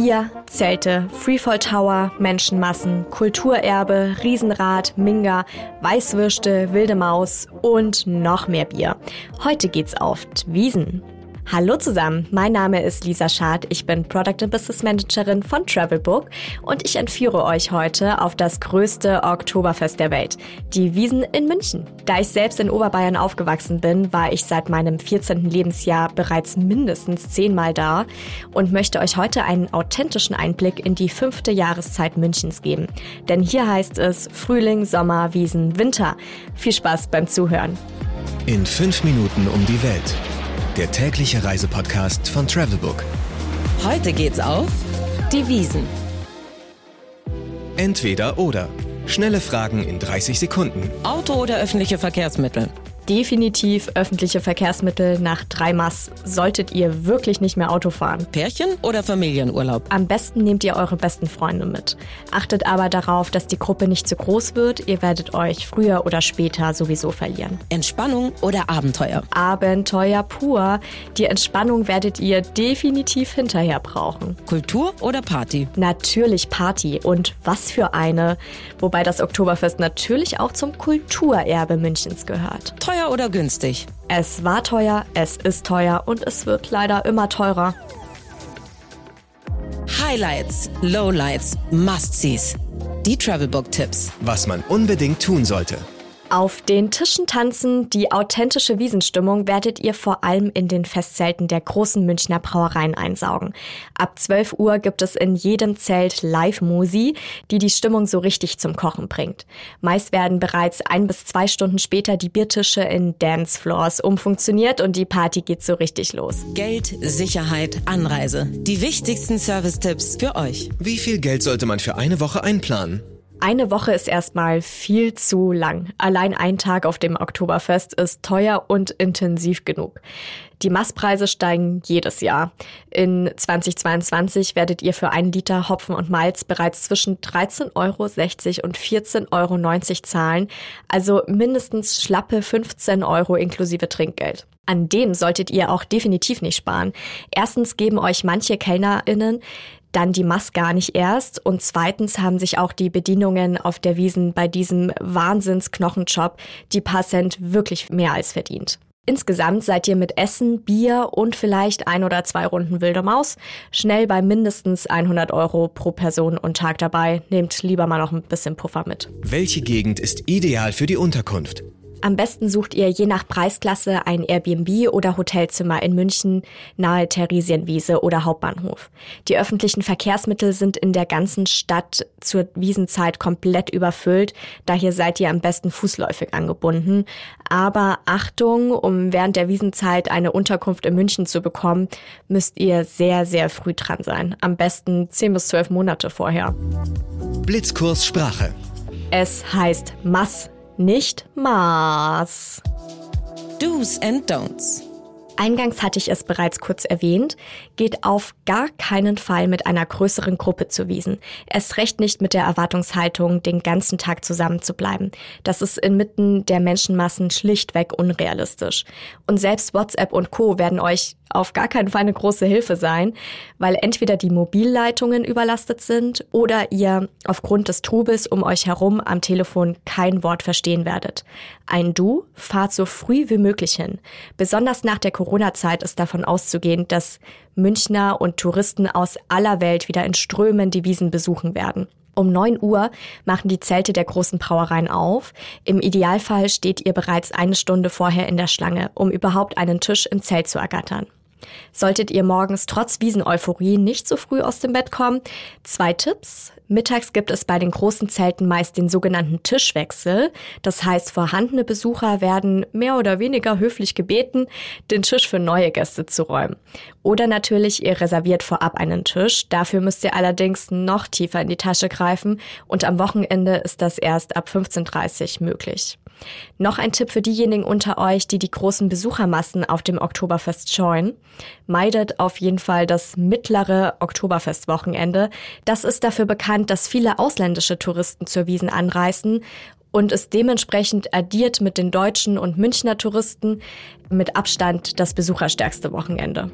Bier, Zelte, Freefall Tower, Menschenmassen, Kulturerbe, Riesenrad, Minga, Weißwürste, Wilde Maus und noch mehr Bier. Heute geht's auf Wiesen. Hallo zusammen, mein Name ist Lisa Schad, ich bin Product and Business Managerin von Travelbook und ich entführe euch heute auf das größte Oktoberfest der Welt, die Wiesen in München. Da ich selbst in Oberbayern aufgewachsen bin, war ich seit meinem 14. Lebensjahr bereits mindestens zehnmal da und möchte euch heute einen authentischen Einblick in die fünfte Jahreszeit Münchens geben. Denn hier heißt es Frühling, Sommer, Wiesen, Winter. Viel Spaß beim Zuhören. In fünf Minuten um die Welt der tägliche Reisepodcast von Travelbook. Heute geht's auf die Wiesen. Entweder oder. Schnelle Fragen in 30 Sekunden. Auto oder öffentliche Verkehrsmittel? Definitiv öffentliche Verkehrsmittel. Nach drei Mass solltet ihr wirklich nicht mehr Auto fahren. Pärchen oder Familienurlaub? Am besten nehmt ihr eure besten Freunde mit. Achtet aber darauf, dass die Gruppe nicht zu groß wird. Ihr werdet euch früher oder später sowieso verlieren. Entspannung oder Abenteuer? Abenteuer pur. Die Entspannung werdet ihr definitiv hinterher brauchen. Kultur oder Party? Natürlich Party. Und was für eine. Wobei das Oktoberfest natürlich auch zum Kulturerbe Münchens gehört. Teuer teuer oder günstig? Es war teuer, es ist teuer und es wird leider immer teurer. Highlights, Lowlights, Must-Sees. Die Travelbook-Tipps. Was man unbedingt tun sollte. Auf den Tischen tanzen, die authentische Wiesenstimmung werdet ihr vor allem in den Festzelten der großen Münchner Brauereien einsaugen. Ab 12 Uhr gibt es in jedem Zelt Live-Musi, die die Stimmung so richtig zum Kochen bringt. Meist werden bereits ein bis zwei Stunden später die Biertische in Dancefloors umfunktioniert und die Party geht so richtig los. Geld, Sicherheit, Anreise. Die wichtigsten Service-Tipps für euch. Wie viel Geld sollte man für eine Woche einplanen? Eine Woche ist erstmal viel zu lang. Allein ein Tag auf dem Oktoberfest ist teuer und intensiv genug. Die Masspreise steigen jedes Jahr. In 2022 werdet ihr für einen Liter Hopfen und Malz bereits zwischen 13,60 Euro und 14,90 Euro zahlen, also mindestens schlappe 15 Euro inklusive Trinkgeld. An dem solltet ihr auch definitiv nicht sparen. Erstens geben euch manche KellnerInnen dann die Mass gar nicht erst. Und zweitens haben sich auch die Bedienungen auf der Wiesen bei diesem Wahnsinnsknochenjob die paar Cent wirklich mehr als verdient. Insgesamt seid ihr mit Essen, Bier und vielleicht ein oder zwei Runden wilde Maus schnell bei mindestens 100 Euro pro Person und Tag dabei. Nehmt lieber mal noch ein bisschen Puffer mit. Welche Gegend ist ideal für die Unterkunft? Am besten sucht ihr je nach Preisklasse ein Airbnb oder Hotelzimmer in München nahe Theresienwiese oder Hauptbahnhof. Die öffentlichen Verkehrsmittel sind in der ganzen Stadt zur Wiesenzeit komplett überfüllt, daher seid ihr am besten fußläufig angebunden. Aber Achtung, um während der Wiesenzeit eine Unterkunft in München zu bekommen, müsst ihr sehr, sehr früh dran sein. Am besten 10 bis 12 Monate vorher. Blitzkurs Sprache. Es heißt Mass nicht Maß. Do's and Don'ts. Eingangs hatte ich es bereits kurz erwähnt, geht auf gar keinen Fall mit einer größeren Gruppe zu Wiesen. Erst recht nicht mit der Erwartungshaltung, den ganzen Tag zusammen zu bleiben. Das ist inmitten der Menschenmassen schlichtweg unrealistisch. Und selbst WhatsApp und Co. werden euch auf gar keinen Fall eine große Hilfe sein, weil entweder die Mobilleitungen überlastet sind oder ihr aufgrund des Trubels um euch herum am Telefon kein Wort verstehen werdet. Ein Du fahrt so früh wie möglich hin. Besonders nach der Corona-Zeit ist davon auszugehen, dass Münchner und Touristen aus aller Welt wieder in Strömen die Wiesen besuchen werden. Um 9 Uhr machen die Zelte der großen Brauereien auf. Im Idealfall steht ihr bereits eine Stunde vorher in der Schlange, um überhaupt einen Tisch im Zelt zu ergattern. Solltet ihr morgens trotz Wiesen-Euphorie nicht so früh aus dem Bett kommen, zwei Tipps. Mittags gibt es bei den großen Zelten meist den sogenannten Tischwechsel. Das heißt, vorhandene Besucher werden mehr oder weniger höflich gebeten, den Tisch für neue Gäste zu räumen. Oder natürlich, ihr reserviert vorab einen Tisch. Dafür müsst ihr allerdings noch tiefer in die Tasche greifen und am Wochenende ist das erst ab 15.30 Uhr möglich. Noch ein Tipp für diejenigen unter euch, die die großen Besuchermassen auf dem Oktoberfest scheuen. Meidet auf jeden Fall das mittlere Oktoberfestwochenende. Das ist dafür bekannt, dass viele ausländische Touristen zur Wiesen anreisen und ist dementsprechend addiert mit den deutschen und Münchner Touristen mit Abstand das besucherstärkste Wochenende.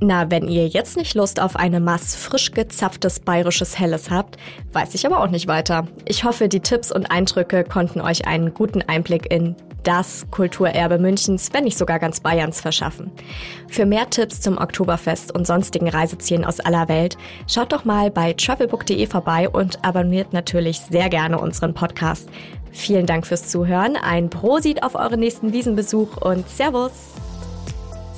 Na, wenn ihr jetzt nicht Lust auf eine Mass frisch gezapftes bayerisches Helles habt, weiß ich aber auch nicht weiter. Ich hoffe, die Tipps und Eindrücke konnten euch einen guten Einblick in das Kulturerbe Münchens, wenn nicht sogar ganz Bayerns verschaffen. Für mehr Tipps zum Oktoberfest und sonstigen Reisezielen aus aller Welt, schaut doch mal bei travelbook.de vorbei und abonniert natürlich sehr gerne unseren Podcast. Vielen Dank fürs Zuhören, ein Prosit auf euren nächsten Wiesenbesuch und Servus!